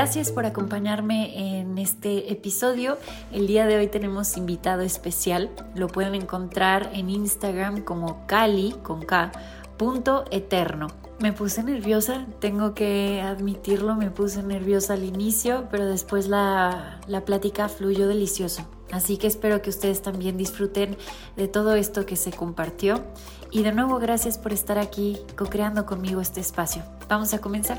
Gracias por acompañarme en este episodio. El día de hoy tenemos invitado especial. Lo pueden encontrar en Instagram como Cali con K, punto eterno. Me puse nerviosa, tengo que admitirlo, me puse nerviosa al inicio, pero después la, la plática fluyó delicioso. Así que espero que ustedes también disfruten de todo esto que se compartió. Y de nuevo, gracias por estar aquí co-creando conmigo este espacio. Vamos a comenzar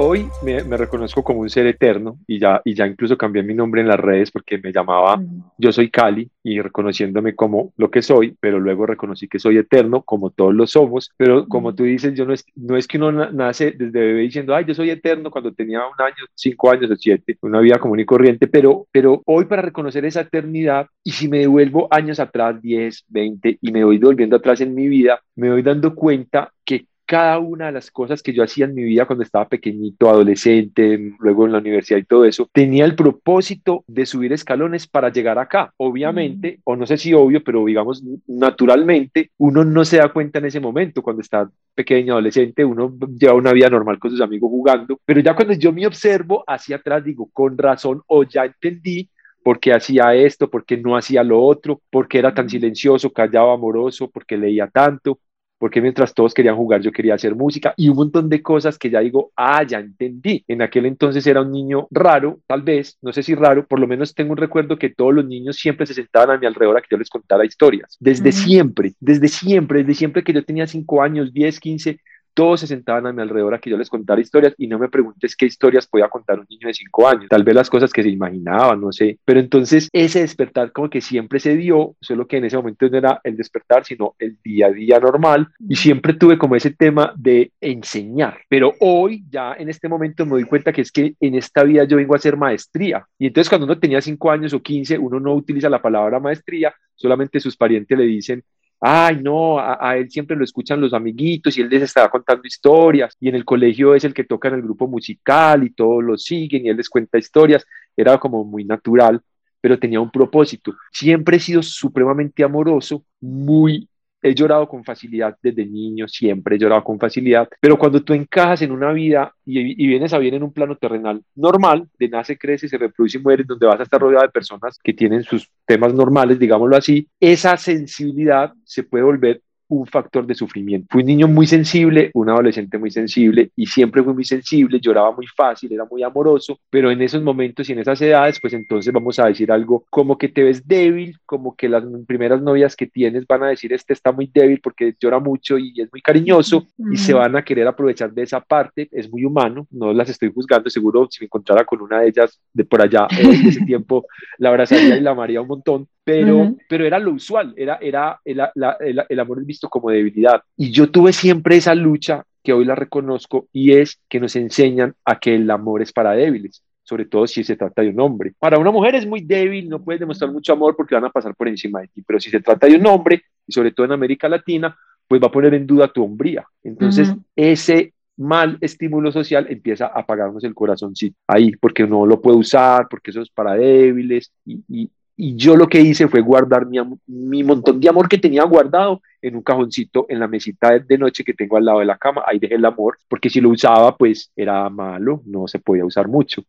hoy me, reconozco como un ser eterno y ya, y ya incluso cambié mi nombre en las redes porque me llamaba Yo soy Cali y reconociéndome como lo que soy, pero luego reconocí que soy eterno como todos lo somos, pero como tú dices, yo no es, no es que uno nace desde bebé diciendo, ay, yo soy eterno cuando tenía un año, cinco años o siete, una vida común y corriente, pero, pero hoy para reconocer esa eternidad y si me devuelvo años atrás, 10, 20 y me voy volviendo atrás en mi vida, me voy dando cuenta que cada una de las cosas que yo hacía en mi vida cuando estaba pequeñito, adolescente, luego en la universidad y todo eso, tenía el propósito de subir escalones para llegar acá. Obviamente, mm. o no sé si obvio, pero digamos naturalmente, uno no se da cuenta en ese momento cuando está pequeño, adolescente, uno lleva una vida normal con sus amigos jugando, pero ya cuando yo me observo hacia atrás, digo, con razón, o ya entendí por qué hacía esto, por qué no hacía lo otro, por qué era tan mm. silencioso, callado, amoroso, por qué leía tanto, porque mientras todos querían jugar, yo quería hacer música y un montón de cosas que ya digo, ah, ya entendí. En aquel entonces era un niño raro, tal vez, no sé si raro, por lo menos tengo un recuerdo que todos los niños siempre se sentaban a mi alrededor a que yo les contara historias. Desde siempre, desde siempre, desde siempre que yo tenía 5 años, 10, 15, todos se sentaban a mi alrededor a que yo les contara historias y no me preguntes qué historias podía contar un niño de cinco años, tal vez las cosas que se imaginaban, no sé, pero entonces ese despertar como que siempre se dio, solo que en ese momento no era el despertar, sino el día a día normal. Y siempre tuve como ese tema de enseñar, pero hoy ya en este momento me doy cuenta que es que en esta vida yo vengo a hacer maestría. Y entonces cuando uno tenía cinco años o quince, uno no utiliza la palabra maestría, solamente sus parientes le dicen ay, no, a, él siempre lo escuchan los amiguitos y él les estaba contando historias y en el colegio es el que toca en el grupo musical y todos lo siguen y él les cuenta historias, era como muy natural, pero tenía un propósito. Siempre he sido supremamente amoroso, muy he llorado con facilidad desde niño, siempre he llorado con facilidad, pero cuando tú encajas en una vida y, vienes a bien en un plano terrenal normal, de nace, crece, se reproduce y muere, donde vas a estar rodeado de personas que tienen sus temas normales, digámoslo así, esa sensibilidad se puede volver un factor de sufrimiento. Fui un niño muy sensible, un adolescente muy sensible y siempre fui muy sensible, lloraba muy fácil, era muy amoroso, pero en esos momentos y en esas edades, pues entonces vamos a decir algo como que te ves débil, como que las primeras novias que tienes van a decir este está muy débil porque llora mucho y es muy cariñoso y se van a querer aprovechar de esa parte, es muy humano, no las estoy juzgando, seguro si me encontrara con una de ellas de por allá en ese tiempo la abrazaría y la amaría un montón, pero, pero era lo usual, era, era el, el, el amor visto como debilidad. Y yo tuve siempre esa lucha que hoy la reconozco y es que nos enseñan a que el amor es para débiles sobre todo si se trata de un hombre. Para una mujer es muy débil, no puedes demostrar mucho amor porque van a pasar por encima de ti, pero si se trata de un hombre, y sobre todo en América Latina, pues va a poner en duda tu hombría. Entonces, ese mal estímulo social empieza a apagarnos el corazón, sí, ahí, porque no lo puede usar, porque eso es para débiles, y, y yo lo que hice fue guardar mi, mi, montón de amor que tenía guardado en un cajoncito en la mesita de, noche que tengo al lado de la cama. Ahí dejé el amor, porque si lo usaba, pues era malo, no se podía usar mucho.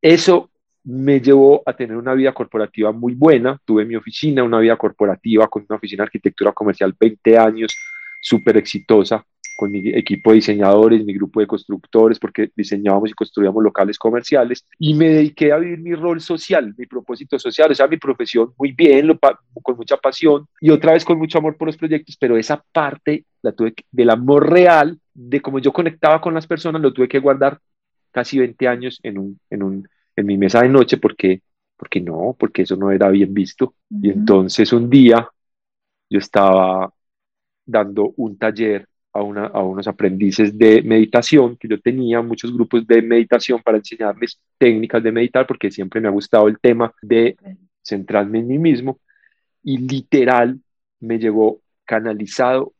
Eso me llevó a tener una vida corporativa muy buena. Tuve mi oficina, una vida corporativa con una oficina de arquitectura comercial 20 años, súper exitosa con mi equipo de diseñadores, mi grupo de constructores, porque diseñábamos y construíamos locales comerciales, y me dediqué a vivir mi rol social, mi propósito social, o sea, mi profesión muy bien, lo, con mucha pasión, y otra vez con mucho amor por los proyectos, pero esa parte la tuve del amor real, de cómo yo conectaba con las personas, lo tuve que guardar casi 20 años en, un, en, un, en mi mesa de noche, porque, porque no, porque eso no era bien visto. Y entonces un día yo estaba dando un taller a, una, a unos aprendices de meditación, que yo tenía muchos grupos de meditación para enseñarles técnicas de meditar, porque siempre me ha gustado el tema de centrarme en mí mismo y literal me llegó canalizado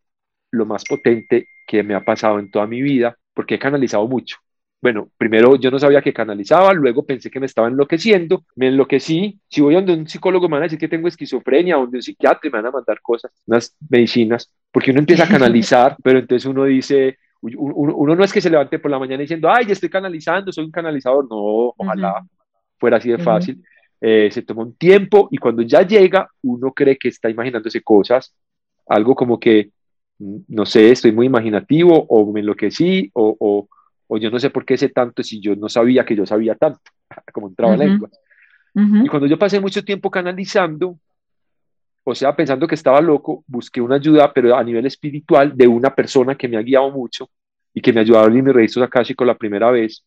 lo más potente que me ha pasado en toda mi vida, porque he canalizado mucho. Bueno, primero yo no sabía que canalizaba, luego pensé que me estaba enloqueciendo, me enloquecí. Si voy a donde un psicólogo me van a decir que tengo esquizofrenia, donde un psiquiatra me van a mandar cosas, unas medicinas, porque uno empieza a canalizar, pero entonces uno dice, uno, no es que se levante por la mañana diciendo, ay, ya estoy canalizando, soy un canalizador. No, ojalá fuera así de fácil. Eh, se toma un tiempo y cuando ya llega, uno cree que está imaginándose cosas, algo como que, mm, no sé, estoy muy imaginativo o me enloquecí o, o, o yo no sé por qué sé tanto si yo no sabía que yo sabía tanto, como entraba uh lengua. Y cuando yo pasé mucho tiempo canalizando, o sea, pensando que estaba loco, busqué una ayuda, pero a nivel espiritual, de una persona que me ha guiado mucho y que me ayudó a abrir mis registros con la primera vez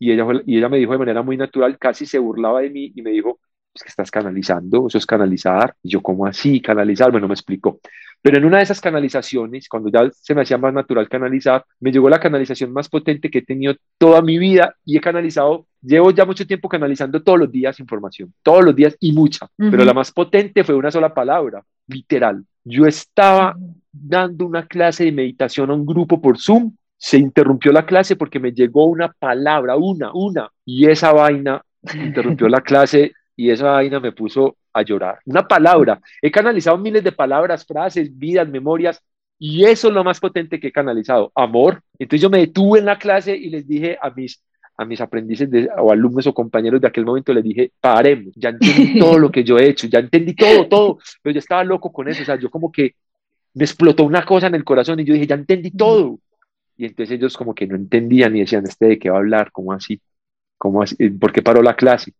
y ella, y ella me dijo de manera muy natural, casi se burlaba de mí y me dijo, es que estás canalizando, eso es canalizar. Y yo, ¿cómo así canalizar? Bueno, me explicó. Pero en una de esas canalizaciones, cuando ya se me hacía más natural canalizar, me llegó la canalización más potente que he tenido toda mi vida y he canalizado, llevo ya mucho tiempo canalizando todos los días información, todos los días y mucha, pero la más potente fue una sola palabra, literal. Yo estaba dando una clase de meditación a un grupo por Zoom se interrumpió la clase porque me llegó una palabra, una, una, y esa vaina interrumpió la clase y esa vaina me puso a llorar. Una palabra. He canalizado miles de palabras, frases, vidas, memorias, y eso es lo más potente que he canalizado, amor. Entonces yo me detuve en la clase y les dije a mis, a mis aprendices o alumnos o compañeros de aquel momento, les dije, paremos, ya entendí todo lo que yo he hecho, ya entendí todo, todo, pero yo estaba loco con eso, o sea, yo como que me explotó una cosa en el corazón y yo dije, ya entendí todo. Y entonces ellos como que no entendían y decían, ¿este de qué va a hablar? ¿Cómo así? ¿Cómo así? ¿Por qué paró la clase?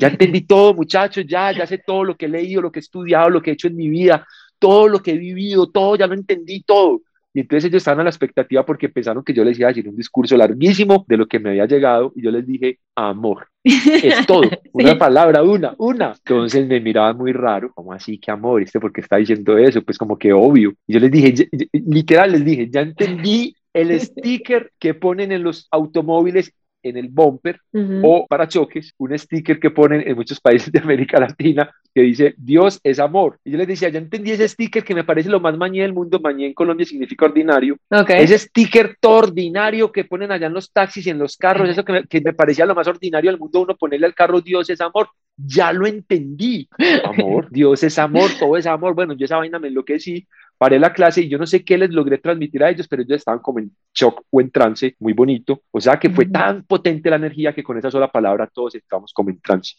Ya entendí todo, muchachos, ya, ya sé todo lo que he leído, lo que he estudiado, lo que he hecho en mi vida, todo lo que he vivido, todo, ya lo entendí todo. Y entonces ellos estaban a la expectativa porque pensaron que yo les iba a decir un discurso larguísimo de lo que me había llegado y yo les dije, amor, es todo, una palabra, una, una. Entonces me miraban muy raro, como así que amor? ¿Este por qué está diciendo eso? Pues como que obvio. Y yo les dije, literal les dije, ya entendí el sticker que ponen en los automóviles en el bumper o para choques, un sticker que ponen en muchos países de América Latina que dice Dios es amor. Y yo les decía, ya entendí ese sticker que me parece lo más mañé del mundo, mañé en Colombia significa ordinario. Ese sticker todo ordinario que ponen allá en los taxis y en los carros, eso que me, que me parecía lo más ordinario del mundo, uno ponerle al carro Dios es amor. Ya lo entendí. Amor, Dios es amor, todo es amor. Bueno, yo esa vaina me enloquecí paré la clase y yo no sé qué les logré transmitir a ellos, pero ellos estaban como en shock o en trance, muy bonito. O sea que fue tan potente la energía que con esa sola palabra todos estábamos como en trance.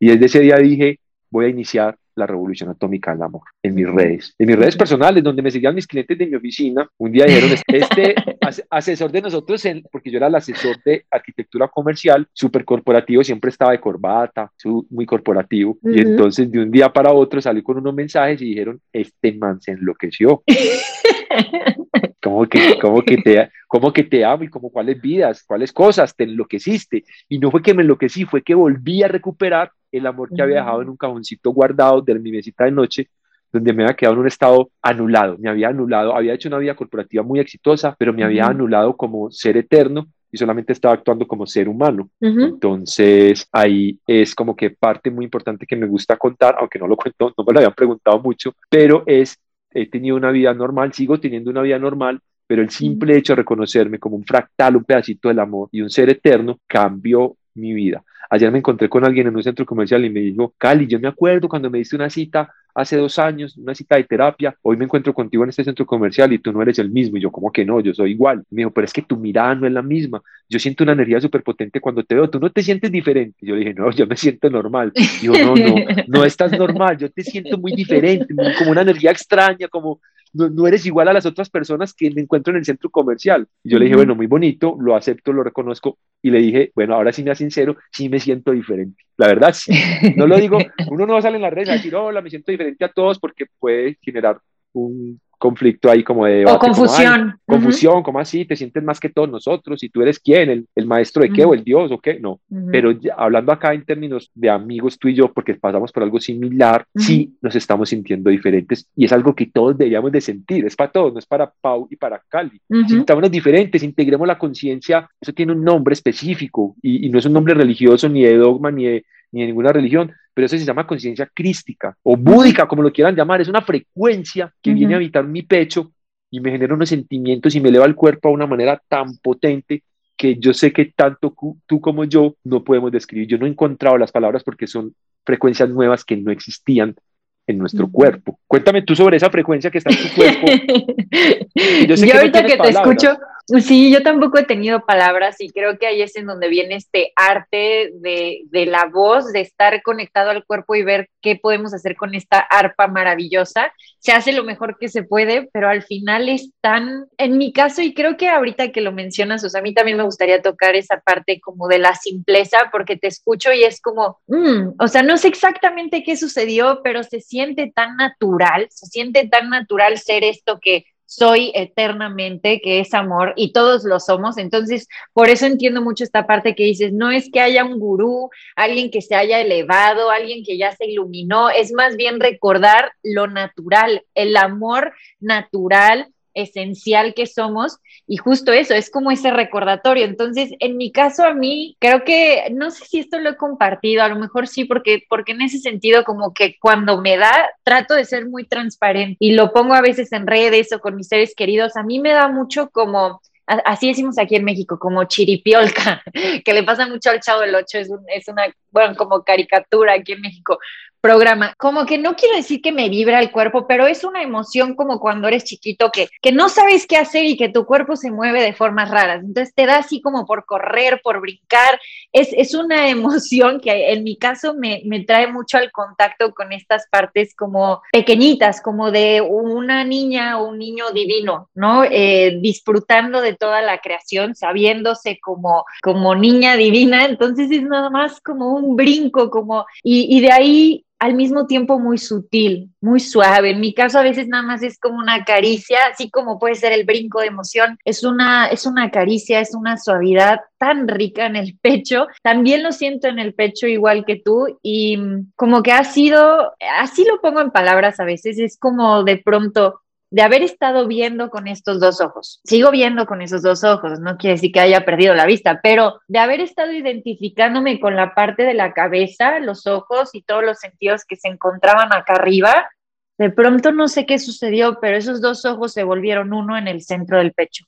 Y desde ese día dije, voy a iniciar la revolución atómica del amor en mis redes, en mis redes personales, donde me seguían mis clientes de mi oficina. Un día dijeron, este asesor de nosotros, porque yo era el asesor de arquitectura comercial, súper corporativo, siempre estaba de corbata, muy corporativo. Y entonces de un día para otro salí con unos mensajes y dijeron, este man se enloqueció. ¿Cómo que, cómo que, te, cómo que te amo y como cuáles vidas, cuáles cosas te enloqueciste? Y no fue que me enloquecí, fue que volví a recuperar el amor que había dejado en un cajoncito guardado de mi mesita de noche, donde me había quedado en un estado anulado, me había anulado, había hecho una vida corporativa muy exitosa, pero me había anulado como ser eterno y solamente estaba actuando como ser humano. Entonces ahí es como que parte muy importante que me gusta contar, aunque no lo cuento, no me lo habían preguntado mucho, pero es he tenido una vida normal, sigo teniendo una vida normal, pero el simple hecho de reconocerme como un fractal, un pedacito del amor y un ser eterno cambió mi vida. Ayer me encontré con alguien en un centro comercial y me dijo, Cali, yo me acuerdo cuando me diste una cita hace dos años, una cita de terapia, hoy me encuentro contigo en este centro comercial y tú no eres el mismo. Y yo, como que no? Yo soy igual. me dijo, pero es que tu mirada no es la misma. Yo siento una energía súper potente cuando te veo. Tú no te sientes diferente. Yo le dije, no, yo me siento normal. Y yo, no, no, no estás normal. Yo te siento muy diferente, como una energía extraña, como no, eres igual a las otras personas que me encuentro en el centro comercial. Y yo le dije, bueno, muy bonito, lo acepto, lo reconozco. Y le dije, bueno, ahora sí me sincero, sí me siento diferente. La verdad, sí. No lo digo, uno no sale en las redes a decir, hola, me siento diferente a todos porque puede generar un conflicto ahí como de... o confusión. confusión, como así, te sientes más que todos nosotros y tú eres quién, el, el maestro de qué o el Dios o qué, no. Pero hablando acá en términos de amigos tú y yo, porque pasamos por algo similar, sí nos estamos sintiendo diferentes y es algo que todos deberíamos de sentir, es para todos, no es para Pau y para Cali. Sintámonos diferentes, integremos la conciencia, eso tiene un nombre específico y, y no es un nombre religioso ni de dogma ni de ni de ninguna religión, pero eso se llama conciencia crística o búdica, como lo quieran llamar, es una frecuencia que viene a habitar mi pecho y me genera unos sentimientos y me eleva el cuerpo a una manera tan potente que yo sé que tanto tú como yo no podemos describir. Yo no he encontrado las palabras porque son frecuencias nuevas que no existían en nuestro cuerpo. Cuéntame tú sobre esa frecuencia que está en tu cuerpo. yo, ahorita que te escucho, Sí, yo tampoco he tenido palabras y creo que ahí es en donde viene este arte de, de, la voz, de estar conectado al cuerpo y ver qué podemos hacer con esta arpa maravillosa. Se hace lo mejor que se puede, pero al final es tan, en mi caso, y creo que ahorita que lo mencionas, o sea, a mí también me gustaría tocar esa parte como de la simpleza, porque te escucho y es como, mm, o sea, no sé exactamente qué sucedió, pero se siente tan natural, se siente tan natural ser esto que soy eternamente, que es amor, y todos lo somos. Entonces, por eso entiendo mucho esta parte que dices, no es que haya un gurú, alguien que se haya elevado, alguien que ya se iluminó, es más bien recordar lo natural, el amor natural esencial que somos y justo eso, es como ese recordatorio. Entonces, en mi caso, a mí, creo que, no sé si esto lo he compartido, a lo mejor sí, porque, porque en ese sentido, como que cuando me da, trato de ser muy transparente y lo pongo a veces en redes o con mis seres queridos, a mí me da mucho como así decimos aquí en México, como chiripiolca, que le pasa mucho al Chavo del Ocho, es, es una, bueno, como caricatura aquí en México, programa. Como que no quiero decir que me vibra el cuerpo, pero es una emoción como cuando eres chiquito que, que no sabes qué hacer y que tu cuerpo se mueve de formas raras. Entonces te da así como por correr, por brincar. Es, es una emoción que en mi caso me, me trae mucho al contacto con estas partes como pequeñitas, como de una niña o un niño divino, ¿no? Eh, disfrutando de toda la creación, sabiéndose como, como niña divina. Entonces es nada más como un brinco, como, y, y de ahí al mismo tiempo muy sutil, muy suave. En mi caso a veces nada más es como una caricia, así como puede ser el brinco de emoción, es una, es una caricia, es una suavidad tan rica en el pecho. También lo siento en el pecho igual que tú y como que ha sido, así lo pongo en palabras a veces, es como de pronto de haber estado viendo con estos dos ojos. Sigo viendo con esos dos ojos, no quiere decir que haya perdido la vista, pero de haber estado identificándome con la parte de la cabeza, los ojos y todos los sentidos que se encontraban acá arriba, de pronto no sé qué sucedió, pero esos dos ojos se volvieron uno en el centro del pecho.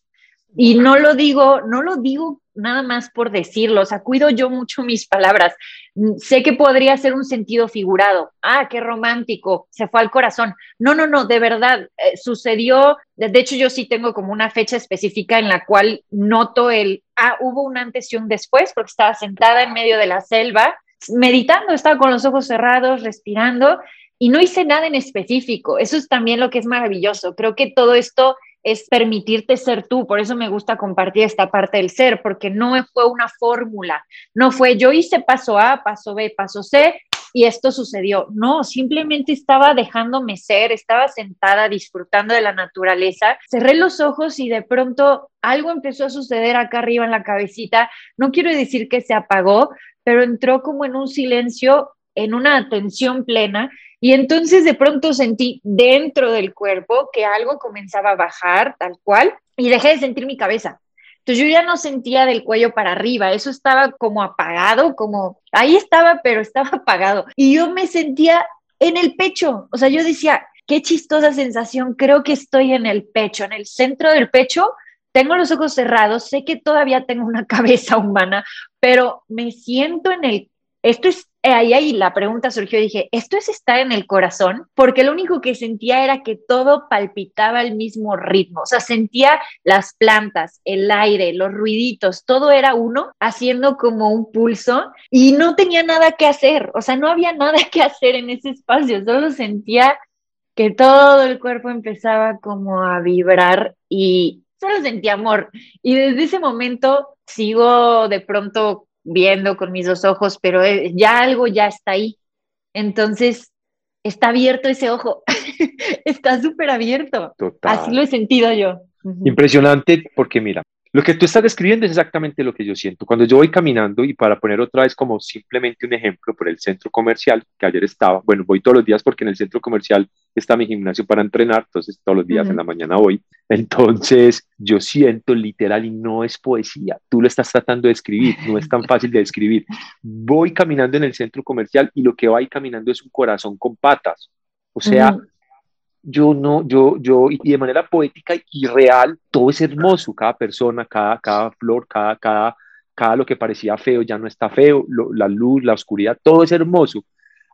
Y no lo digo, no lo digo nada más por decirlo, o sea, cuido yo mucho mis palabras. Mm, sé que podría ser un sentido figurado. Ah, qué romántico, se fue al corazón. No, no, no, de verdad, eh, sucedió. De hecho, yo sí tengo como una fecha específica en la cual noto el, ah, hubo un antes y un después, porque estaba sentada en medio de la selva, meditando, estaba con los ojos cerrados, respirando, y no hice nada en específico. Eso es también lo que es maravilloso. Creo que todo esto es permitirte ser tú. Por eso me gusta compartir esta parte del ser, porque no fue una fórmula, no fue yo hice paso A, paso B, paso C y esto sucedió. No, simplemente estaba dejándome ser, estaba sentada disfrutando de la naturaleza, cerré los ojos y de pronto algo empezó a suceder acá arriba en la cabecita. No quiero decir que se apagó, pero entró como en un silencio, en una atención plena y entonces de pronto sentí dentro del cuerpo que algo comenzaba a bajar tal cual y dejé de sentir mi cabeza. Entonces yo ya no sentía del cuello para arriba, eso estaba como apagado, como ahí estaba, pero estaba apagado. Y yo me sentía en el pecho, o sea, yo decía, qué chistosa sensación, creo que estoy en el pecho, en el centro del pecho, tengo los ojos cerrados, sé que todavía tengo una cabeza humana, pero me siento en el esto es, ahí, ahí la pregunta surgió, dije, ¿esto es estar en el corazón? Porque lo único que sentía era que todo palpitaba al mismo ritmo, o sea, sentía las plantas, el aire, los ruiditos, todo era uno haciendo como un pulso y no tenía nada que hacer, o sea, no había nada que hacer en ese espacio, solo sentía que todo el cuerpo empezaba como a vibrar y solo sentía amor. Y desde ese momento sigo de pronto viendo con mis dos ojos, pero eh, ya algo ya está ahí. Entonces, está abierto ese ojo, está súper abierto. Así lo he sentido yo. Impresionante porque mira, Lo que tú estás describiendo es exactamente lo que yo siento. Cuando yo voy caminando, y para poner otra vez como simplemente un ejemplo por el centro comercial, que ayer estaba, bueno, voy todos los días porque en el centro comercial está mi gimnasio para entrenar, entonces todos los días en la mañana voy. Entonces yo siento literal y no es poesía, tú lo estás tratando de escribir, no es tan fácil de describir. Voy caminando en el centro comercial y lo que va ahí caminando es un corazón con patas. O sea, yo no, yo, yo, y de manera poética y real, todo es hermoso, cada persona, cada, cada flor, cada, cada, cada lo que parecía feo ya no está feo, la luz, la oscuridad, todo es hermoso.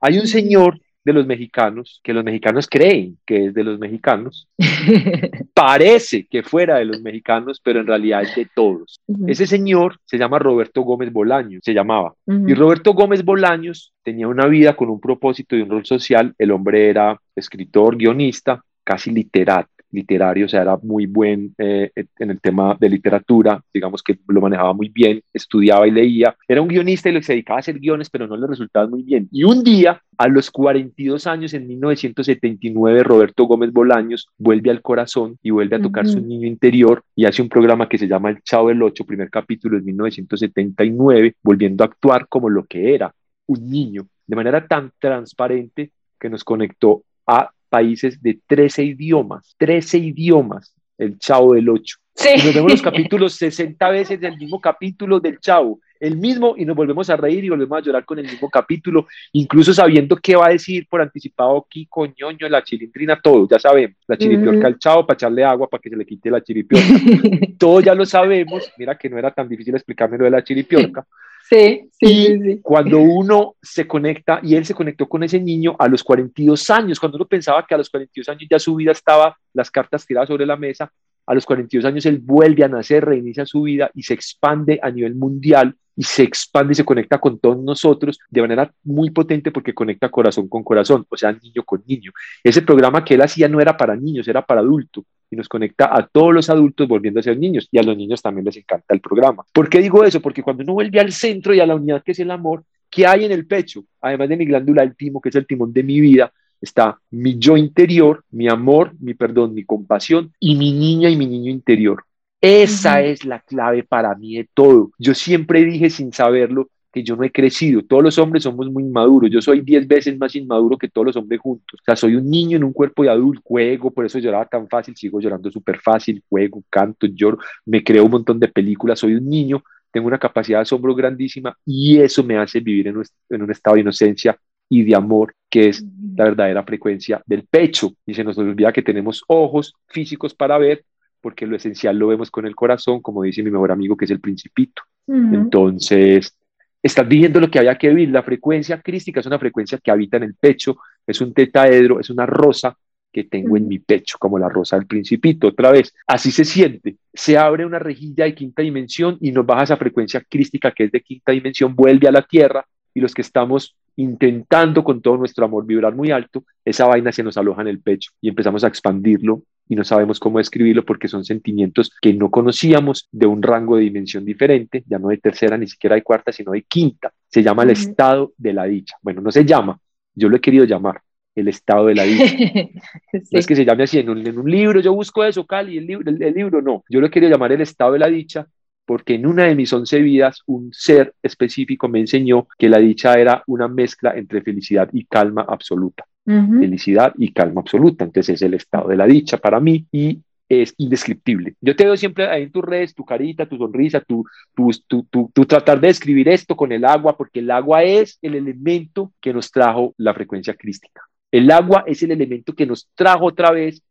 Hay un señor de los mexicanos, que los mexicanos creen que es de los mexicanos, parece que fuera de los mexicanos, pero en realidad es de todos. Ese señor se llama Roberto Gómez Bolaños, se llamaba. Y Roberto Gómez Bolaños tenía una vida con un propósito y un rol social. El hombre era escritor, guionista, casi literato literario, o sea, era muy buen eh, en el tema de literatura, digamos que lo manejaba muy bien, estudiaba y leía, era un guionista y se dedicaba a hacer guiones, pero no le resultaba muy bien. Y un día, a los 42 años, en 1979, Roberto Gómez Bolaños vuelve al corazón y vuelve a tocar su niño interior y hace un programa que se llama El Chavo del Ocho, primer capítulo en 1979, volviendo a actuar como lo que era, un niño, de manera tan transparente que nos conectó a países de 13 idiomas, 13 idiomas, el Chavo del 8. Y nos vemos los capítulos 60 veces del mismo capítulo del Chavo, el mismo, y nos volvemos a reír y volvemos a llorar con el mismo capítulo, incluso sabiendo qué va a decir por anticipado Kiko, ñoño, la chilindrina, todo, ya sabemos, la chiripiorca al Chavo para echarle agua para que se le quite la chiripiorca. todo ya lo sabemos, mira que no era tan difícil explicarme lo de la chiripiorca. Sí, sí, sí, Cuando uno se conecta, y él se conectó con ese niño a los 42 años, cuando uno pensaba que a los 42 años ya su vida estaba, las cartas tiradas sobre la mesa, a los 42 años él vuelve a nacer, reinicia su vida y se expande a nivel mundial y se expande y se conecta con todos nosotros de manera muy potente porque conecta corazón con corazón, o sea, niño con niño. Ese programa que él hacía no era para niños, era para adultos y nos conecta a todos los adultos volviendo a ser niños y a los niños también les encanta el programa. ¿Por qué digo eso? Porque cuando uno vuelve al centro y a la unidad que es el amor, ¿qué hay en el pecho? Además de mi glándula del timo, que es el timón de mi vida, está mi yo interior, mi amor, mi perdón, mi compasión y mi niña y mi niño interior. Esa es la clave para mí de todo. Yo siempre dije sin saberlo que yo no he crecido. Todos los hombres somos muy inmaduros. Yo soy diez veces más inmaduro que todos los hombres juntos. O sea, soy un niño en un cuerpo de adulto. Juego, por eso lloraba tan fácil. Sigo llorando súper fácil. Juego, canto, lloro. Me creo un montón de películas. Soy un niño. Tengo una capacidad de asombro grandísima y eso me hace vivir en un, en un estado de inocencia y de amor, que es la verdadera frecuencia del pecho. Y se nos olvida que tenemos ojos físicos para ver, porque lo esencial lo vemos con el corazón, como dice mi mejor amigo, que es el principito. Entonces, estás viviendo lo que había que vivir. La frecuencia crística es una frecuencia que habita en el pecho, es un tetaedro, es una rosa que tengo en mi pecho, como la rosa del principito. Otra vez, así se siente. Se abre una rejilla de quinta dimensión y nos baja esa frecuencia crística que es de quinta dimensión, vuelve a la Tierra y los que estamos intentando con todo nuestro amor vibrar muy alto, esa vaina se nos aloja en el pecho y empezamos a expandirlo y no sabemos cómo describirlo porque son sentimientos que no conocíamos de un rango de dimensión diferente, ya no de tercera ni siquiera de cuarta, sino de quinta. Se llama el estado de la dicha. Bueno, no se llama, yo lo he querido llamar el estado de la dicha. No es que se llame así en un, libro, yo busco eso, Cali, el libro, el libro no, yo lo he querido llamar el estado de la dicha porque en una de mis once vidas un ser específico me enseñó que la dicha era una mezcla entre felicidad y calma absoluta. Felicidad y calma absoluta. Entonces es el estado de la dicha para mí y es indescriptible. Yo te veo siempre ahí en tus redes, tu carita, tu sonrisa, tu, tu, tu, tu, tratar de describir esto con el agua, porque el agua es el elemento que nos trajo la frecuencia crística. El agua es el elemento que nos trajo otra vez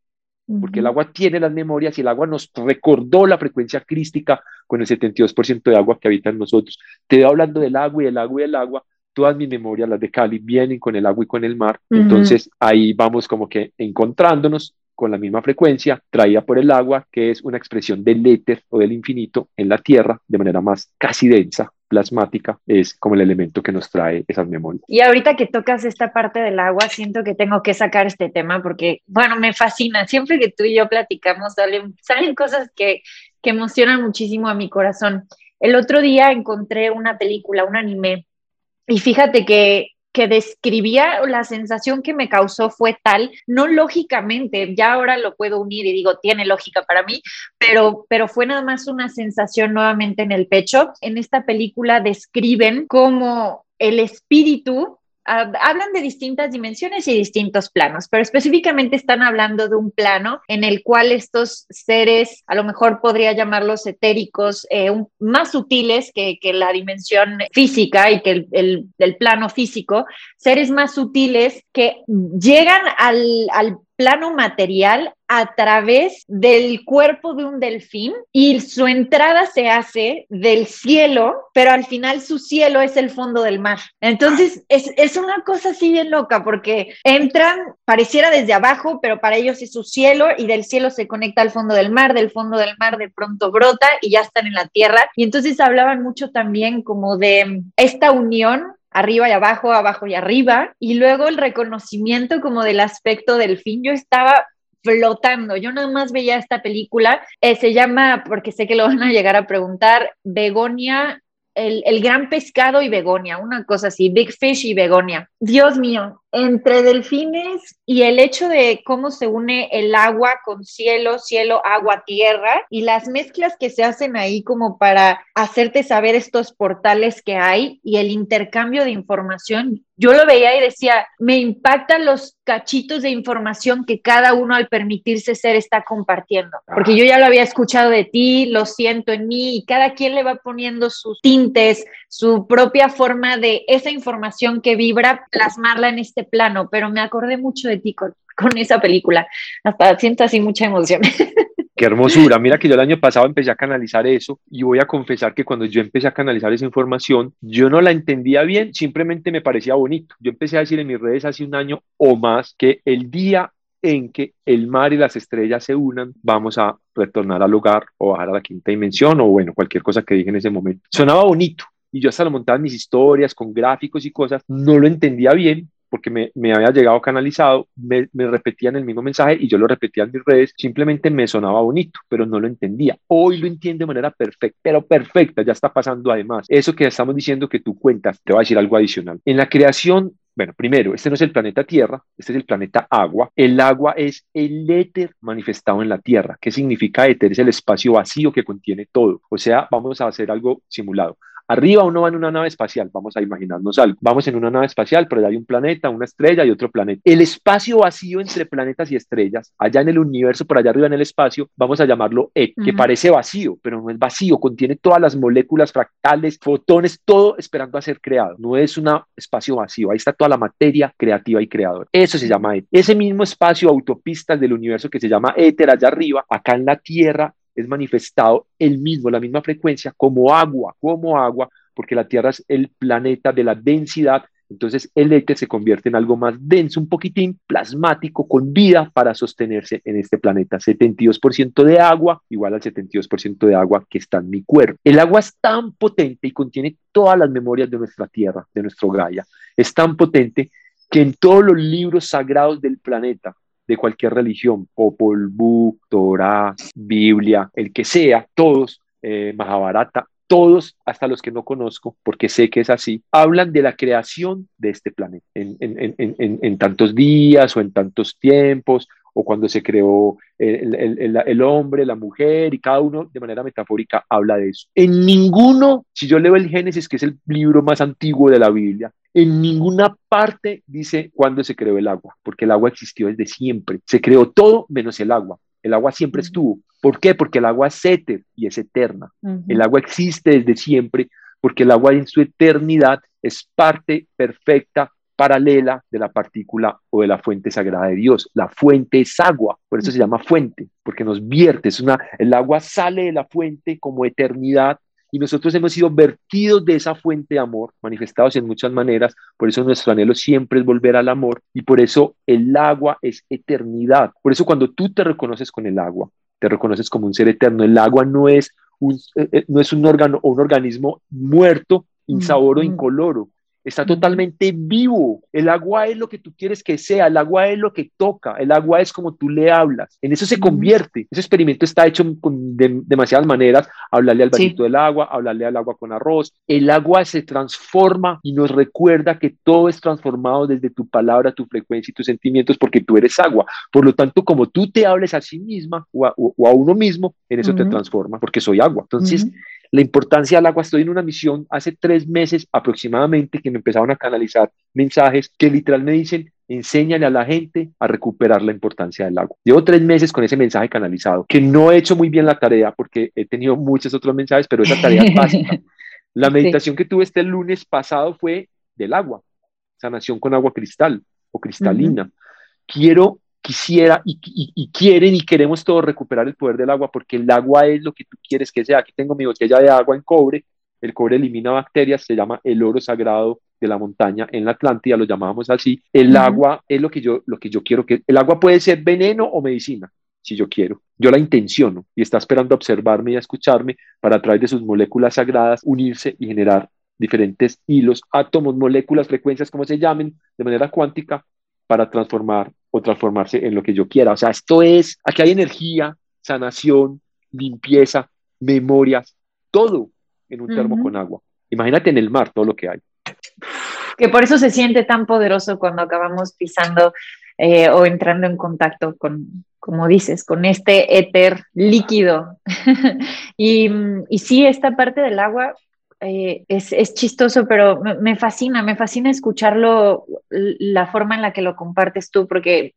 porque el agua tiene las memorias y el agua nos recordó la frecuencia crística con el 72% de agua que habita en nosotros. Te veo hablando del agua y del agua y del agua, todas mis memorias, las de Cali, vienen con el agua y con el mar, entonces ahí vamos como que encontrándonos con la misma frecuencia traída por el agua, que es una expresión del éter o del infinito en la Tierra de manera más casi densa, plasmática, es como el elemento que nos trae esas memorias. Y ahorita que tocas esta parte del agua, siento que tengo que sacar este tema porque, bueno, me fascina. Siempre que tú y yo platicamos, salen, salen cosas que, que emocionan muchísimo a mi corazón. El otro día encontré una película, un anime, y fíjate que que describía, la sensación que me causó fue tal, no lógicamente, ya ahora lo puedo unir y digo, tiene lógica para mí, pero, pero fue nada más una sensación nuevamente en el pecho. En esta película describen cómo el espíritu hablan de distintas dimensiones y distintos planos, pero específicamente están hablando de un plano en el cual estos seres, a lo mejor podría llamarlos etéricos, eh, más sutiles que, la dimensión física y que el, plano físico, seres más sutiles que llegan al, al plano material a través del cuerpo de un delfín y su entrada se hace del cielo, pero al final su cielo es el fondo del mar. Entonces es, es una cosa así bien loca porque entran, pareciera desde abajo, pero para ellos es su cielo y del cielo se conecta al fondo del mar, del fondo del mar de pronto brota y ya están en la tierra. Y entonces hablaban mucho también como de esta unión arriba y abajo, abajo y arriba, y luego el reconocimiento como del aspecto del fin. Yo estaba flotando. Yo nada más veía esta película. Eh, se llama, porque sé que lo van a llegar a preguntar, Begonia, el, el, gran pescado y Begonia, una cosa así, Big Fish y Begonia. Dios mío, entre delfines y el hecho de cómo se une el agua con cielo, cielo, agua, tierra y las mezclas que se hacen ahí como para hacerte saber estos portales que hay y el intercambio de información. Yo lo veía y decía, me impactan los cachitos de información que cada uno al permitirse ser está compartiendo, porque yo ya lo había escuchado de ti, lo siento en mí y cada quien le va poniendo sus tintes, su propia forma de esa información que vibra, plasmarla en este este plano, pero me acordé mucho de ti con, esa película. Hasta siento así mucha emoción. Qué hermosura. Mira que yo el año pasado empecé a canalizar eso y voy a confesar que cuando yo empecé a canalizar esa información, yo no la entendía bien, simplemente me parecía bonito. Yo empecé a decir en mis redes hace un año o más que el día en que el mar y las estrellas se unan, vamos a retornar al hogar o bajar a la quinta dimensión o bueno, cualquier cosa que dije en ese momento. Sonaba bonito y yo hasta lo montaba en mis historias con gráficos y cosas, no lo entendía bien, porque me, había llegado canalizado, me, me, repetían el mismo mensaje y yo lo repetía en mis redes, simplemente me sonaba bonito, pero no lo entendía. Hoy lo entiendo de manera perfecta, pero perfecta, ya está pasando además. Eso que estamos diciendo que tú cuentas, te voy a decir algo adicional. En la creación bueno, primero, este no es el planeta Tierra, este es el planeta agua. El agua es el éter manifestado en la Tierra. ¿Qué significa éter? Es el espacio vacío que contiene todo. O sea, vamos a hacer algo simulado. Arriba uno va en una nave espacial, vamos a imaginarnos algo. Vamos en una nave espacial, pero hay un planeta, una estrella y otro planeta. El espacio vacío entre planetas y estrellas, allá en el universo, por allá arriba en el espacio, vamos a llamarlo E, que parece vacío, pero no es vacío, contiene todas las moléculas fractales, fotones, todo esperando a ser creado. No es un espacio vacío, ahí está toda la materia creativa y creadora. Eso se llama E. Ese mismo espacio autopistas del universo que se llama éter allá arriba, acá en la Tierra, es manifestado el mismo, la misma frecuencia como agua, como agua, porque la Tierra es el planeta de la densidad, entonces el éter se convierte en algo más denso, un poquitín plasmático, con vida para sostenerse en este planeta. 72% de agua igual al 72% de agua que está en mi cuerpo. El agua es tan potente y contiene todas las memorias de nuestra Tierra, de nuestro Gaia. Es tan potente que en todos los libros sagrados del planeta, de cualquier religión, Popol Vuh, Torah, Biblia, el que sea, todos, eh, Mahabharata, todos, hasta los que no conozco, porque sé que es así, hablan de la creación de este planeta en, en tantos días o en tantos tiempos o cuando se creó el, el, el, hombre, la mujer, y cada uno de manera metafórica habla de eso. En ninguno, si yo leo el Génesis, que es el libro más antiguo de la Biblia, en ninguna parte dice cuándo se creó el agua, porque el agua existió desde siempre. Se creó todo menos el agua. El agua siempre estuvo. ¿Por qué? Porque el agua es éter y es eterna. El agua existe desde siempre porque el agua en su eternidad es parte perfecta paralela de la partícula o de la fuente sagrada de Dios. La fuente es agua, por eso se llama fuente, porque nos vierte, es una, el agua sale de la fuente como eternidad y nosotros hemos sido vertidos de esa fuente de amor, manifestados en muchas maneras, por eso nuestro anhelo siempre es volver al amor. Y por eso el agua es eternidad. Por eso cuando tú te reconoces con el agua, te reconoces como un ser eterno, el agua no es un, eh, eh, no es un órgano o un organismo muerto, insaboro, incoloro, está totalmente vivo. El agua es lo que tú quieres que sea, el agua es lo que toca, el agua es como tú le hablas. En eso se convierte. Ese experimento está hecho con de, demasiadas maneras. Hablarle al vasito del agua, hablarle al agua con arroz. El agua se transforma y nos recuerda que todo es transformado desde tu palabra, tu frecuencia y tus sentimientos porque tú eres agua. Por lo tanto, como tú te hables a sí misma o a, uno mismo, en eso te transforma porque soy agua. Entonces, la importancia del agua, estoy en una misión hace tres meses aproximadamente que me empezaron a canalizar mensajes que literal me dicen, enséñale a la gente a recuperar la importancia del agua. Llevo tres meses con ese mensaje canalizado, que no he hecho muy bien la tarea porque he tenido muchos otros mensajes, pero esa tarea es básica. La meditación que tuve este lunes pasado fue del agua, sanación con agua cristal o cristalina. Quiero quisiera y, quieren y queremos todos recuperar el poder del agua porque el agua es lo que tú quieres que sea. Aquí tengo mi botella de agua en cobre, el cobre elimina bacterias, se llama el oro sagrado de la montaña en la Atlántida, lo llamábamos así. El agua es lo que, yo, lo que yo quiero que... El agua puede ser veneno o medicina, si yo quiero. Yo la intenciono y está esperando a observarme y a escucharme para a través de sus moléculas sagradas unirse y generar diferentes hilos, átomos, moléculas, frecuencias, como se llamen, de manera cuántica, para transformar o transformarse en lo que yo quiera. O sea, esto es, aquí hay energía, sanación, limpieza, memorias, todo en un termo con agua. Imagínate en el mar todo lo que hay. Que por eso se siente tan poderoso cuando acabamos pisando eh, o entrando en contacto con, como dices, con este éter líquido. y, y sí, esta parte del agua eh, es, es, chistoso, pero me, fascina, me fascina escucharlo, la forma en la que lo compartes tú, porque,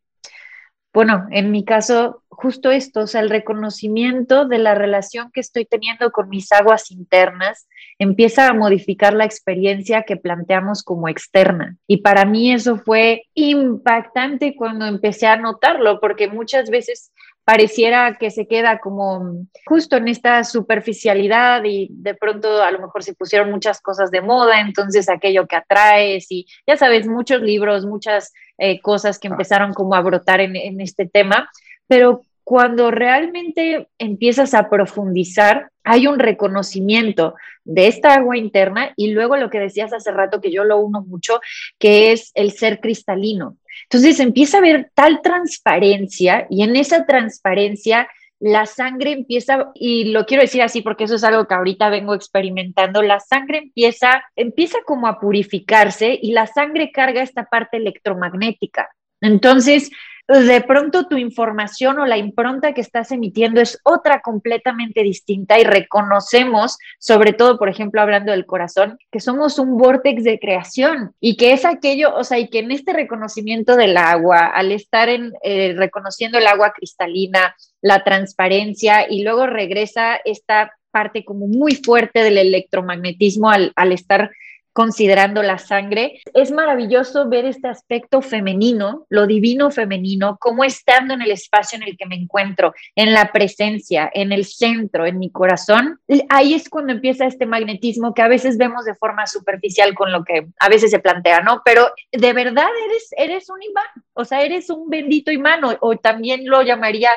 bueno, en mi caso, justo esto, o sea, el reconocimiento de la relación que estoy teniendo con mis aguas internas empieza a modificar la experiencia que planteamos como externa. Y para mí eso fue impactante cuando empecé a notarlo, porque muchas veces pareciera que se queda como justo en esta superficialidad y de pronto a lo mejor se pusieron muchas cosas de moda, entonces aquello que atraes y ya sabes, muchos libros, muchas eh, cosas que empezaron como a brotar en, en este tema, pero cuando realmente empiezas a profundizar, hay un reconocimiento de esta agua interna y luego lo que decías hace rato que yo lo uno mucho, que es el ser cristalino. Entonces empieza a haber tal transparencia y en esa transparencia la sangre empieza, y lo quiero decir así porque eso es algo que ahorita vengo experimentando, la sangre empieza, empieza como a purificarse y la sangre carga esta parte electromagnética. Entonces, de pronto tu información o la impronta que estás emitiendo es otra completamente distinta y reconocemos, sobre todo, por ejemplo, hablando del corazón, que somos un vortex de creación y que es aquello, o sea, y que en este reconocimiento del agua, al estar en, eh, reconociendo el agua cristalina, la transparencia y luego regresa esta parte como muy fuerte del electromagnetismo al estar considerando la sangre. Es maravilloso ver este aspecto femenino, lo divino femenino, como estando en el espacio en el que me encuentro, en la presencia, en el centro, en mi corazón. Ahí es cuando empieza este magnetismo que a veces vemos de forma superficial con lo que a veces se plantea, ¿no? Pero de verdad eres, eres un imán, o sea, eres un bendito imán, o también lo llamaría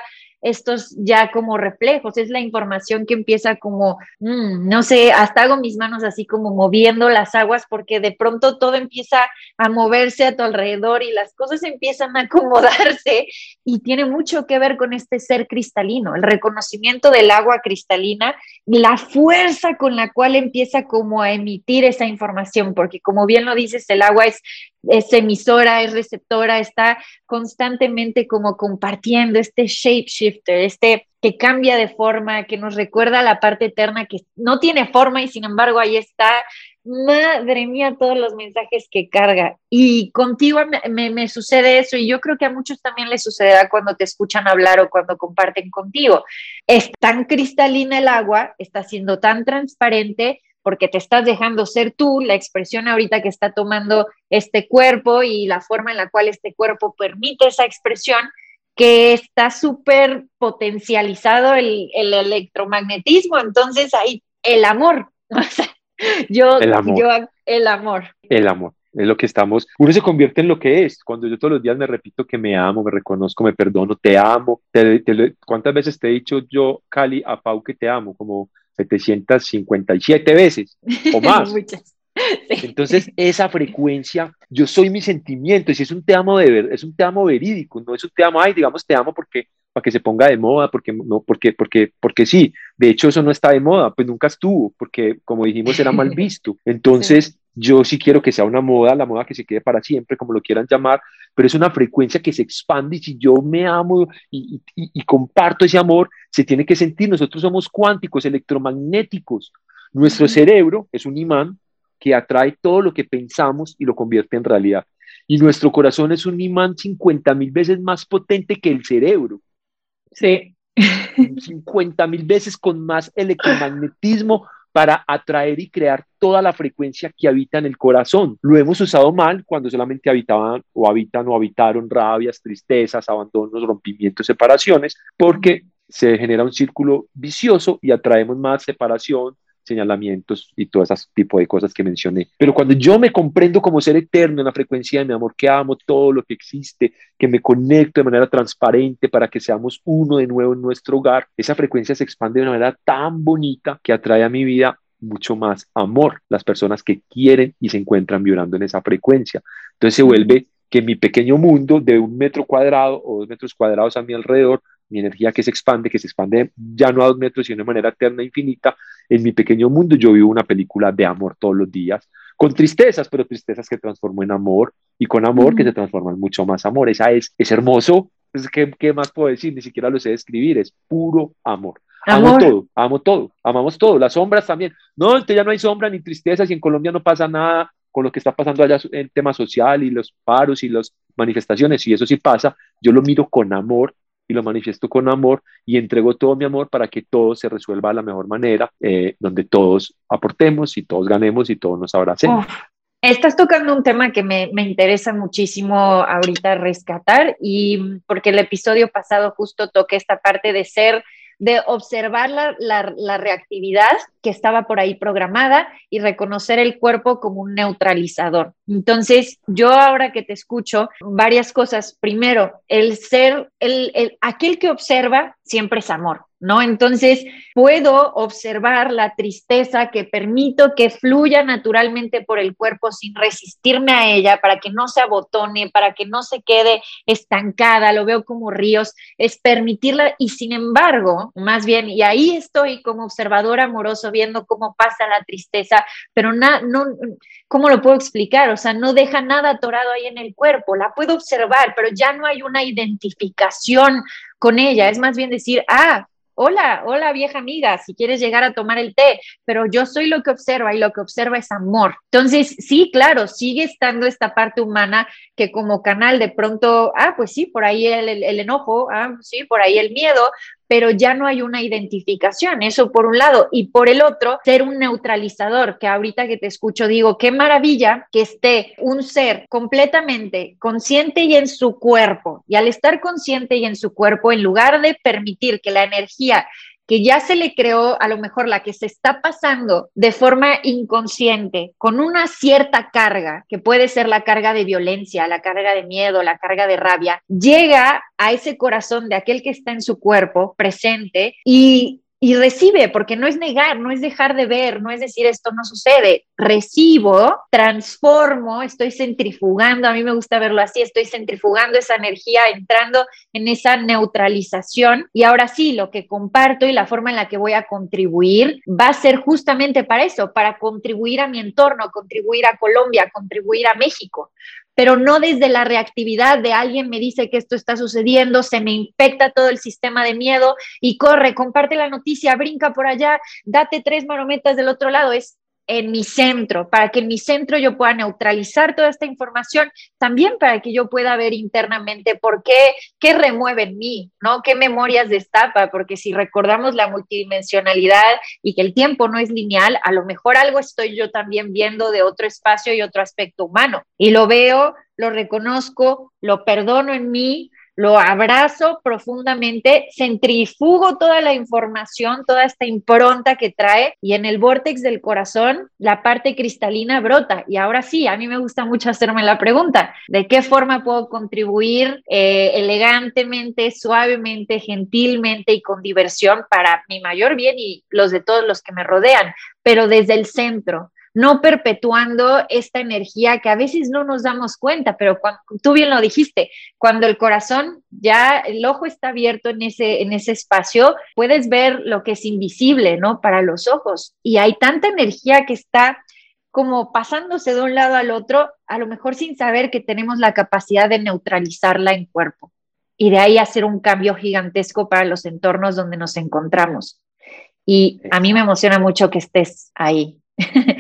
estos ya como reflejos, es la información que empieza como, mm, no sé, hasta hago mis manos así como moviendo las aguas porque de pronto todo empieza a moverse a tu alrededor y las cosas empiezan a acomodarse y tiene mucho que ver con este ser cristalino, el reconocimiento del agua cristalina la fuerza con la cual empieza como a emitir esa información, porque como bien lo dices, el agua es es emisora, es receptora, está constantemente como compartiendo este shapeshifter, este que cambia de forma, que nos recuerda la parte eterna que no tiene forma y sin embargo ahí está. Madre mía, todos los mensajes que carga. Y contigo me, me, sucede eso y yo creo que a muchos también les sucederá cuando te escuchan hablar o cuando comparten contigo. Es tan cristalina el agua, está siendo tan transparente porque te estás dejando ser tú, la expresión ahorita que está tomando este cuerpo y la forma en la cual este cuerpo permite esa expresión, que está súper potencializado el, electromagnetismo, entonces ahí el amor, yo, el amor. yo, el amor. El amor es lo que estamos, uno se convierte en lo que es, cuando yo todos los días me repito que me amo, me reconozco, me perdono, te amo, ¿cuántas veces te he dicho yo, Cali, a Pau que te amo? Como 757 veces o más. Entonces, esa frecuencia, yo soy mi sentimiento, y si es un te amo de ver, es un te amo verídico, no es un te amo, ay, digamos te amo porque para que se ponga de moda, porque no, porque, porque, porque sí, de hecho eso no está de moda, pues nunca estuvo, porque como dijimos era mal visto. Entonces, yo sí quiero que sea una moda, la moda que se quede para siempre, como lo quieran llamar, pero es una frecuencia que se expande y si yo me amo y, y comparto ese amor, se tiene que sentir, nosotros somos cuánticos, electromagnéticos, nuestro cerebro es un imán que atrae todo lo que pensamos y lo convierte en realidad. Y nuestro corazón es un imán 50 mil veces más potente que el cerebro. Sí. 50 mil veces con más electromagnetismo para atraer y crear toda la frecuencia que habita en el corazón. Lo hemos usado mal cuando solamente habitaban o habitan o habitaron rabias, tristezas, abandonos, rompimientos, separaciones, porque se genera un círculo vicioso y atraemos más separación, señalamientos y todo ese tipo de cosas que mencioné. Pero cuando yo me comprendo como ser eterno en la frecuencia de mi amor, que amo todo lo que existe, que me conecto de manera transparente para que seamos uno de nuevo en nuestro hogar, esa frecuencia se expande de una manera tan bonita que atrae a mi vida mucho más amor, las personas que quieren y se encuentran vibrando en esa frecuencia. Entonces se vuelve que mi pequeño mundo de un metro cuadrado o dos metros cuadrados a mi alrededor mi energía que se expande, que se expande ya no a dos metros, sino de manera eterna e infinita, en mi pequeño mundo yo vivo una película de amor todos los días, con tristezas, pero tristezas que transformo en amor y con amor que se transforma en mucho más amor. Esa es, es hermoso. Pues, ¿qué, ¿Qué más puedo decir? Ni siquiera lo sé describir, es puro amor. Amo todo, amo todo, amamos todo, las sombras también. No, ya no hay sombra ni tristezas y en Colombia no pasa nada con lo que está pasando allá en tema social y los paros y las manifestaciones, y eso sí pasa, yo lo miro con amor y lo manifiesto con amor y entrego todo mi amor para que todo se resuelva de la mejor manera, eh, donde todos aportemos y todos ganemos y todos nos abracemos. Estás tocando un tema que me, me, interesa muchísimo ahorita rescatar y porque el episodio pasado justo toqué esta parte de ser de observar la, reactividad estaba por ahí programada y reconocer el cuerpo como un neutralizador. Entonces, yo ahora que te escucho, varias cosas. Primero, el ser, el, aquel que observa siempre es amor. ¿no? Entonces, puedo observar la tristeza que permito que fluya naturalmente por el cuerpo sin resistirme a ella, para que no se abotone, para que no se quede estancada, lo veo como ríos, es permitirla y sin embargo, más bien, y ahí estoy como observador amoroso viendo cómo pasa la tristeza, pero no, ¿cómo lo puedo explicar? O sea, no deja nada atorado ahí en el cuerpo, la puedo observar, pero ya no hay una identificación con ella, es más bien decir, ah, hola, hola vieja amiga, si quieres llegar a tomar el té, pero yo soy lo que observa y lo que observa es amor. Entonces, sí, claro, sigue estando esta parte humana que como canal de pronto, ah, pues sí, por ahí el, el enojo, ah, sí, por ahí el miedo, pero ya no hay una identificación, eso por un lado, y por el otro, ser un neutralizador, que ahorita que te escucho digo, qué maravilla que esté un ser completamente consciente y en su cuerpo, y al estar consciente y en su cuerpo, en lugar de permitir que la energía que ya se le creó a lo mejor la que se está pasando de forma inconsciente, con una cierta carga, que puede ser la carga de violencia, la carga de miedo, la carga de rabia, llega a ese corazón de aquel que está en su cuerpo presente y y recibe, porque no es negar, no es dejar de ver, no es decir esto no sucede. Recibo, transformo, estoy centrifugando, a mí me gusta verlo así, estoy centrifugando esa energía, entrando en esa neutralización y ahora sí, lo que comparto y la forma en la que voy a contribuir va a ser justamente para eso, para contribuir a mi entorno, contribuir a Colombia, contribuir a México pero no desde la reactividad de alguien me dice que esto está sucediendo, se me infecta todo el sistema de miedo y corre, comparte la noticia, brinca por allá, date tres marometas del otro lado. Es en mi centro, para que en mi centro yo pueda neutralizar toda esta información, también para que yo pueda ver internamente por qué, qué remueve en mí, ¿no? ¿Qué memorias destapa? Porque si recordamos la multidimensionalidad y que el tiempo no es lineal, a lo mejor algo estoy yo también viendo de otro espacio y otro aspecto humano. Y lo veo, lo reconozco, lo perdono en mí, lo abrazo profundamente, centrifugo toda la información, toda esta impronta que trae y en el vórtex del corazón la parte cristalina brota. Y ahora sí, a mí me gusta mucho hacerme la pregunta, ¿de qué forma puedo contribuir eh, elegantemente, suavemente, gentilmente y con diversión para mi mayor bien y los de todos los que me rodean? Pero desde el centro, no perpetuando esta energía que a veces no nos damos cuenta, pero cuando, tú bien lo dijiste, cuando el corazón ya, el ojo está abierto en ese, en ese espacio, puedes ver lo que es invisible, ¿no? Para los ojos. Y hay tanta energía que está como pasándose de un lado al otro, a lo mejor sin saber que tenemos la capacidad de neutralizarla en cuerpo y de ahí hacer un cambio gigantesco para los entornos donde nos encontramos. Y a mí me emociona mucho que estés ahí,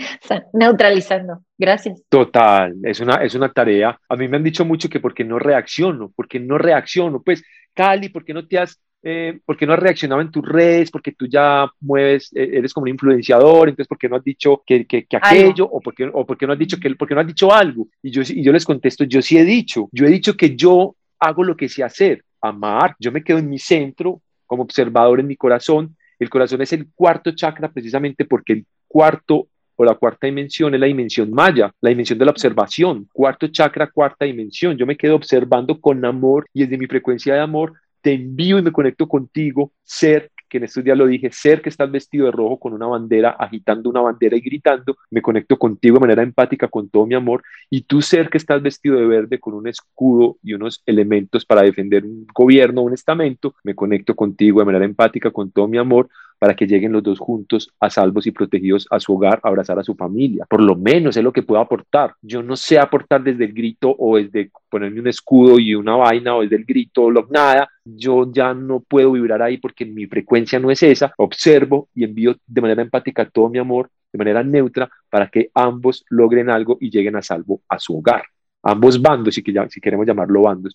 neutralizando. Gracias. Total, es una, es una tarea. A mí me han dicho mucho que porque no reacciono, porque no reacciono. Pues, Cali, ¿por qué no te has eh, ¿por qué no has reaccionado en tus redes? Porque tú ya mueves, eh, eres como un influenciador, entonces ¿por qué no has dicho que, que, aquello? ¿O por, qué, ¿O por qué no has dicho que, por qué no has dicho algo? Y yo, y yo les contesto, yo sí he dicho, yo he dicho que yo hago lo que sé hacer, amar, yo me quedo en mi centro como observador en mi corazón, el corazón es el cuarto chakra precisamente porque el cuarto o la cuarta dimensión es la dimensión maya, la dimensión de la observación, cuarto chakra, cuarta dimensión. Yo me quedo observando con amor y desde mi frecuencia de amor te envío y me conecto contigo, ser que en estos días lo dije, ser que estás vestido de rojo con una bandera, agitando una bandera y gritando, me conecto contigo de manera empática con todo mi amor, y tú ser que estás vestido de verde con un escudo y unos elementos para defender un gobierno, un estamento, me conecto contigo de manera empática con todo mi amor, para que lleguen los dos juntos a salvos y protegidos a su hogar, a abrazar a su familia. Por lo menos es lo que puedo aportar. Yo no sé aportar desde el grito o desde ponerme un escudo y una vaina o desde el grito o lo, nada. Yo ya no puedo vibrar ahí porque mi frecuencia no es esa. Observo y envío de manera empática todo mi amor, de manera neutra, para que ambos logren algo y lleguen a salvo a su hogar ambos bandos, si, si queremos llamarlo bandos.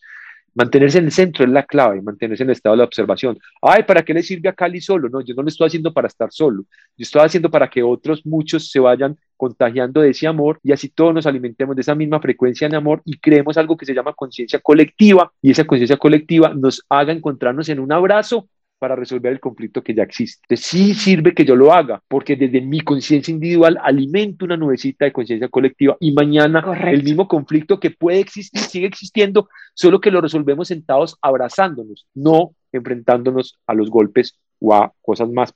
Mantenerse en el centro es la clave, mantenerse en el estado de observación. Ay, ¿para qué le sirve a Cali solo? No, yo no lo estoy haciendo para estar solo. Yo estoy haciendo para que otros muchos se vayan contagiando de ese amor y así todos nos alimentemos de esa misma frecuencia de amor y creemos algo que se llama conciencia colectiva y esa conciencia colectiva nos haga encontrarnos en un abrazo para resolver el conflicto que ya existe. Entonces sí sirve que yo lo haga, porque desde mi conciencia individual alimento una nubecita de conciencia colectiva y mañana el mismo conflicto que puede existir sigue existiendo, solo que lo resolvemos sentados abrazándonos, no enfrentándonos a los golpes o a cosas más,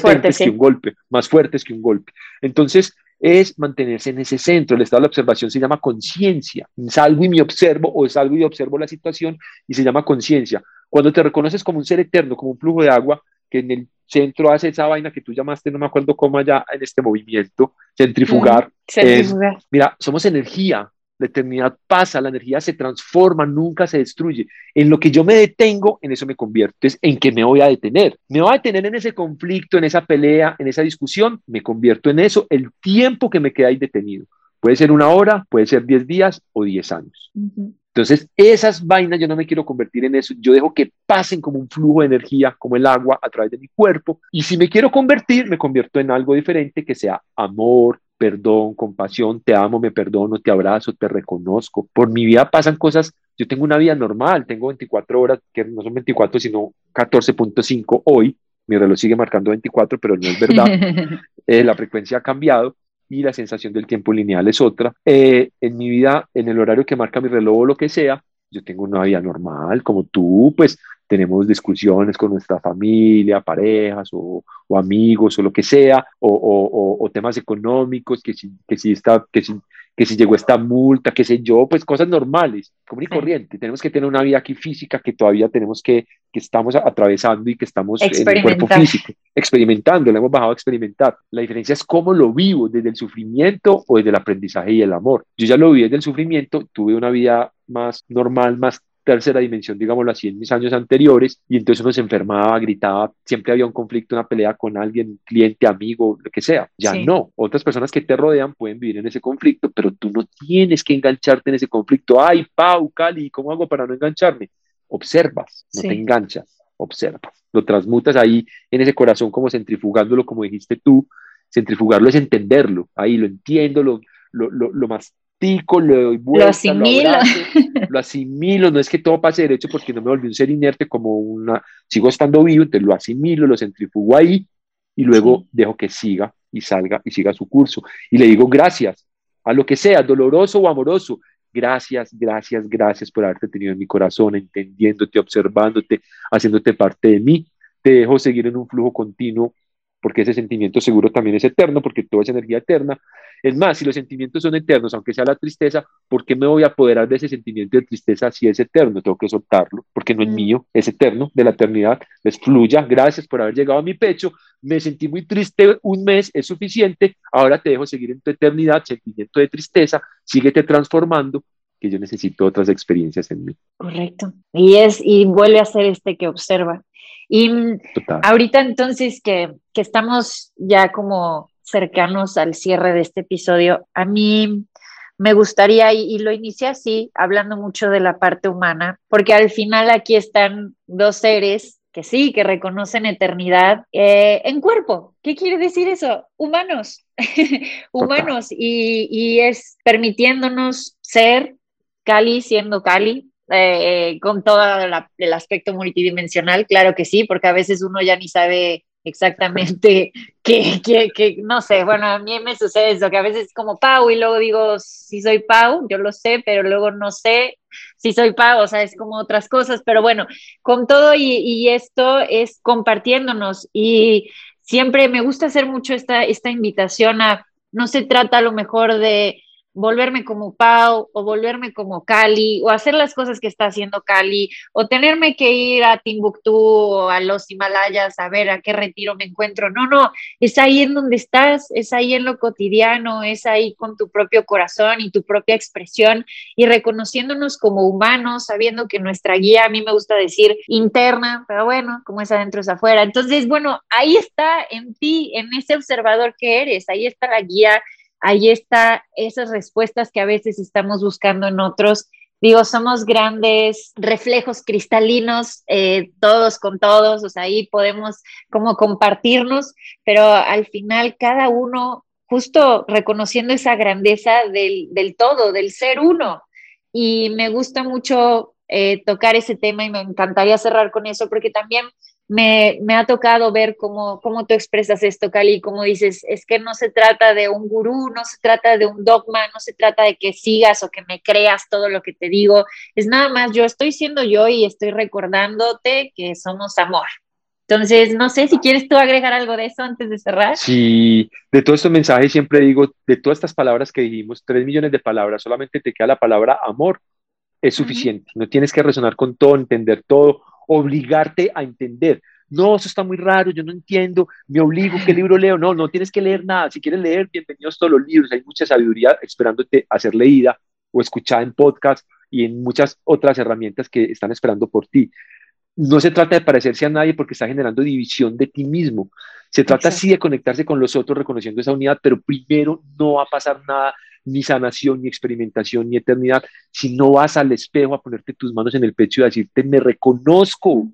potentes que un golpe, más fuertes que un golpe. Entonces, es mantenerse en ese centro. El estado de la observación se llama conciencia. Salgo y me observo o salgo y observo la situación y se llama conciencia. Cuando te reconoces como un ser eterno, como un flujo de agua, que en el centro hace esa vaina que tú llamaste, no me acuerdo cómo allá en este movimiento, centrifugar. centrifugar. mira, somos energía, la eternidad pasa, la energía se transforma, nunca se destruye. En lo que yo me detengo, en eso me convierto. Entonces, ¿en qué me voy a detener? Me voy a detener en ese conflicto, en esa pelea, en esa discusión, me convierto en eso el tiempo que me queda ahí detenido. Puede ser una hora, puede ser diez días o diez años. Entonces, esas vainas yo no me quiero convertir en eso, yo dejo que pasen como un flujo de energía, como el agua a través de mi cuerpo, y si me quiero convertir, me convierto en algo diferente que sea amor, perdón, compasión, te amo, me perdono, te abrazo, te reconozco. Por mi vida pasan cosas, yo tengo una vida normal, tengo 24 horas, que no son 24, sino 14.5 hoy, mi reloj sigue marcando 24, pero no es verdad, eh, la frecuencia ha cambiado, y la sensación del tiempo lineal es otra. Eh, en mi vida, en el horario que marca mi reloj o lo que sea, yo tengo una vida normal, como tú, pues tenemos discusiones con nuestra familia, parejas o, o amigos o lo que sea, o, o, o temas económicos, que si, que si, está, que si que si llegó esta multa, qué sé yo, pues cosas normales, como y corriente. Tenemos que tener una vida aquí física que todavía tenemos que, que estamos atravesando y que estamos en el cuerpo físico, experimentando, lo hemos bajado a experimentar. La diferencia es cómo lo vivo, desde el sufrimiento o desde el aprendizaje y el amor. Yo ya lo viví desde el sufrimiento, tuve una vida más normal, más tercera dimensión, digámoslo así, en mis años anteriores, y entonces uno se enfermaba, gritaba, siempre había un conflicto, una pelea con alguien, cliente, amigo, lo que sea. Ya no, otras personas que te rodean pueden vivir en ese conflicto, pero tú no tienes que engancharte en ese conflicto. Ay, Pau, Cali, ¿cómo hago para no engancharme? Observas, no te enganchas, observas. Lo transmutas ahí en ese corazón como centrifugándolo, como dijiste tú. Centrifugarlo es entenderlo, ahí lo entiendo, lo, lo, lo, lo más le doy vuelta, lo asimilo. Lo, asimilo, no es que todo pase derecho porque no me volví un ser inerte como una, sigo estando vivo, entonces lo asimilo, lo centrifugo ahí y luego dejo que siga y salga y siga su curso. Y le digo gracias a lo que sea, doloroso o amoroso. Gracias, gracias, gracias por haberte tenido en mi corazón, entendiéndote, observándote, haciéndote parte de mí. Te dejo seguir en un flujo continuo porque ese sentimiento seguro también es eterno, porque todo es energía eterna. Es más, si los sentimientos son eternos, aunque sea la tristeza, ¿por qué me voy a apoderar de ese sentimiento de tristeza si es eterno? Tengo que soltarlo, porque no es mm. mío, es eterno, de la eternidad. Les fluya, gracias por haber llegado a mi pecho. Me sentí muy triste un mes, es suficiente. Ahora te dejo seguir en tu eternidad, sentimiento de tristeza, síguete transformando, que yo necesito otras experiencias en mí. Correcto. Y es, y vuelve a ser este que observa. Y ahorita entonces que, que estamos ya como cercanos al cierre de este episodio, a mí me gustaría, y, lo inicié así, hablando mucho de la parte humana, porque al final aquí están dos seres que sí, que reconocen eternidad eh, en cuerpo. ¿Qué quiere decir eso? Humanos, humanos, y, y, es permitiéndonos ser Cali siendo Cali, eh, con todo el aspecto multidimensional, claro que sí, porque a veces uno ya ni sabe exactamente qué, no sé, bueno, a mí me sucede eso, que a veces es como Pau y luego digo, si soy Pau, yo lo sé, pero luego no sé si soy Pau, o sea, es como otras cosas, pero bueno, con todo y, y esto es compartiéndonos y siempre me gusta hacer mucho esta, esta invitación a, no se trata a lo mejor de volverme como Pau o volverme como Cali o hacer las cosas que está haciendo Cali o tenerme que ir a Timbuktu o a los Himalayas a ver a qué retiro me encuentro. No, no, es ahí en donde estás, es ahí en lo cotidiano, es ahí con tu propio corazón y tu propia expresión y reconociéndonos como humanos, sabiendo que nuestra guía, a mí me gusta decir interna, pero bueno, como es adentro es afuera. Entonces, bueno, ahí está en ti, en ese observador que eres, ahí está la guía ahí está esas respuestas que a veces estamos buscando en otros. Digo, somos grandes reflejos cristalinos, eh, todos con todos, o sea, ahí podemos como compartirnos, pero al final cada uno justo reconociendo esa grandeza del, del todo, del ser uno. Y me gusta mucho eh, tocar ese tema y me encantaría cerrar con eso, porque también me, ha tocado ver cómo, cómo tú expresas esto, Cali, como dices, es que no se trata de un gurú, no se trata de un dogma, no se trata de que sigas o que me creas todo lo que te digo, es nada más yo estoy siendo yo y estoy recordándote que somos amor. Entonces, no sé si quieres tú agregar algo de eso antes de cerrar. Sí, de todo este mensaje siempre digo, de todas estas palabras que dijimos, tres millones de palabras, solamente te queda la palabra amor, es suficiente. No tienes que resonar con todo, entender todo obligarte a entender. No, eso está muy raro, yo no entiendo, me obligo, ¿qué libro leo? No, no tienes que leer nada. Si quieres leer, bienvenidos todos los libros. Hay mucha sabiduría esperándote a ser leída o escuchada en podcast y en muchas otras herramientas que están esperando por ti. No se trata de parecerse a nadie porque está generando división de ti mismo. Se trata sí de conectarse con los otros reconociendo esa unidad, pero primero no va a pasar nada ni sanación, ni experimentación, ni eternidad, si no vas al espejo a ponerte tus manos en el pecho y a decirte, me reconozco,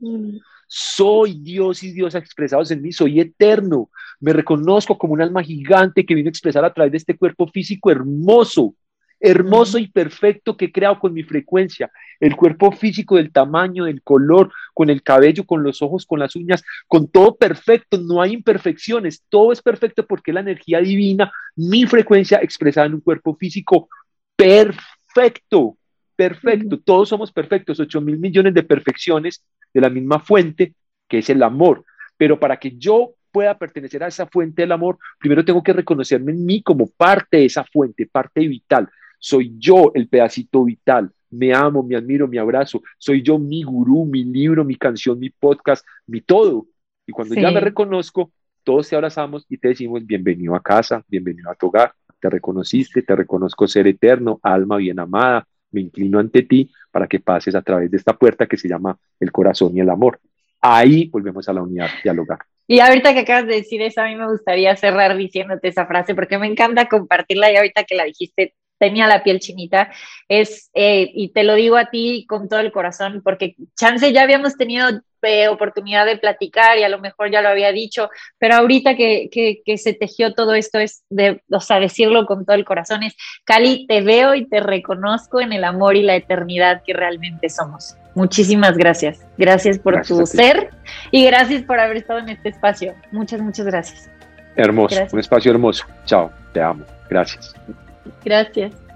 soy Dios y Dios expresados en mí, soy eterno, me reconozco como un alma gigante que viene a expresar a través de este cuerpo físico hermoso, hermoso y perfecto que he creado con mi frecuencia, el cuerpo físico del tamaño, del color, con el cabello, con los ojos, con las uñas, con todo perfecto, no hay imperfecciones, todo es perfecto porque la energía divina, mi frecuencia expresada en un cuerpo físico perfecto, perfecto, todos somos perfectos, 8 mil millones de perfecciones de la misma fuente que es el amor, pero para que yo pueda pertenecer a esa fuente del amor, primero tengo que reconocerme en mí como parte de esa fuente, parte vital. Soy yo el pedacito vital. Me amo, me admiro, me abrazo. Soy yo mi gurú, mi libro, mi canción, mi podcast, mi todo. Y cuando ya me reconozco, todos te abrazamos y te decimos bienvenido a casa, bienvenido a tu hogar. Te reconociste, te reconozco ser eterno, alma bien amada. Me inclino ante ti para que pases a través de esta puerta que se llama el corazón y el amor. Ahí volvemos a la unidad dialogar. Y ahorita que acabas de decir eso, a mí me gustaría cerrar diciéndote esa frase porque me encanta compartirla y ahorita que la dijiste tenía la piel chinita, es, eh, y te lo digo a ti con todo el corazón, porque chance ya habíamos tenido eh, oportunidad de platicar y a lo mejor ya lo había dicho, pero ahorita que, que, se tejió todo esto es de, o sea, decirlo con todo el corazón, es, Cali, te veo y te reconozco en el amor y la eternidad que realmente somos. Muchísimas gracias. Gracias por tu ser y gracias por haber estado en este espacio. Muchas, muchas gracias. Hermoso, un espacio hermoso. Chao, te amo. Gracias. Gracias.